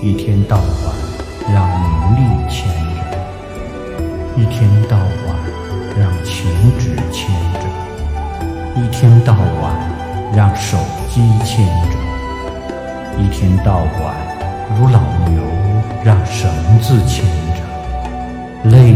一天到晚让名利牵着一天到晚让情值牵着一天到晚让手机牵着一天到晚如老牛让绳子牵着累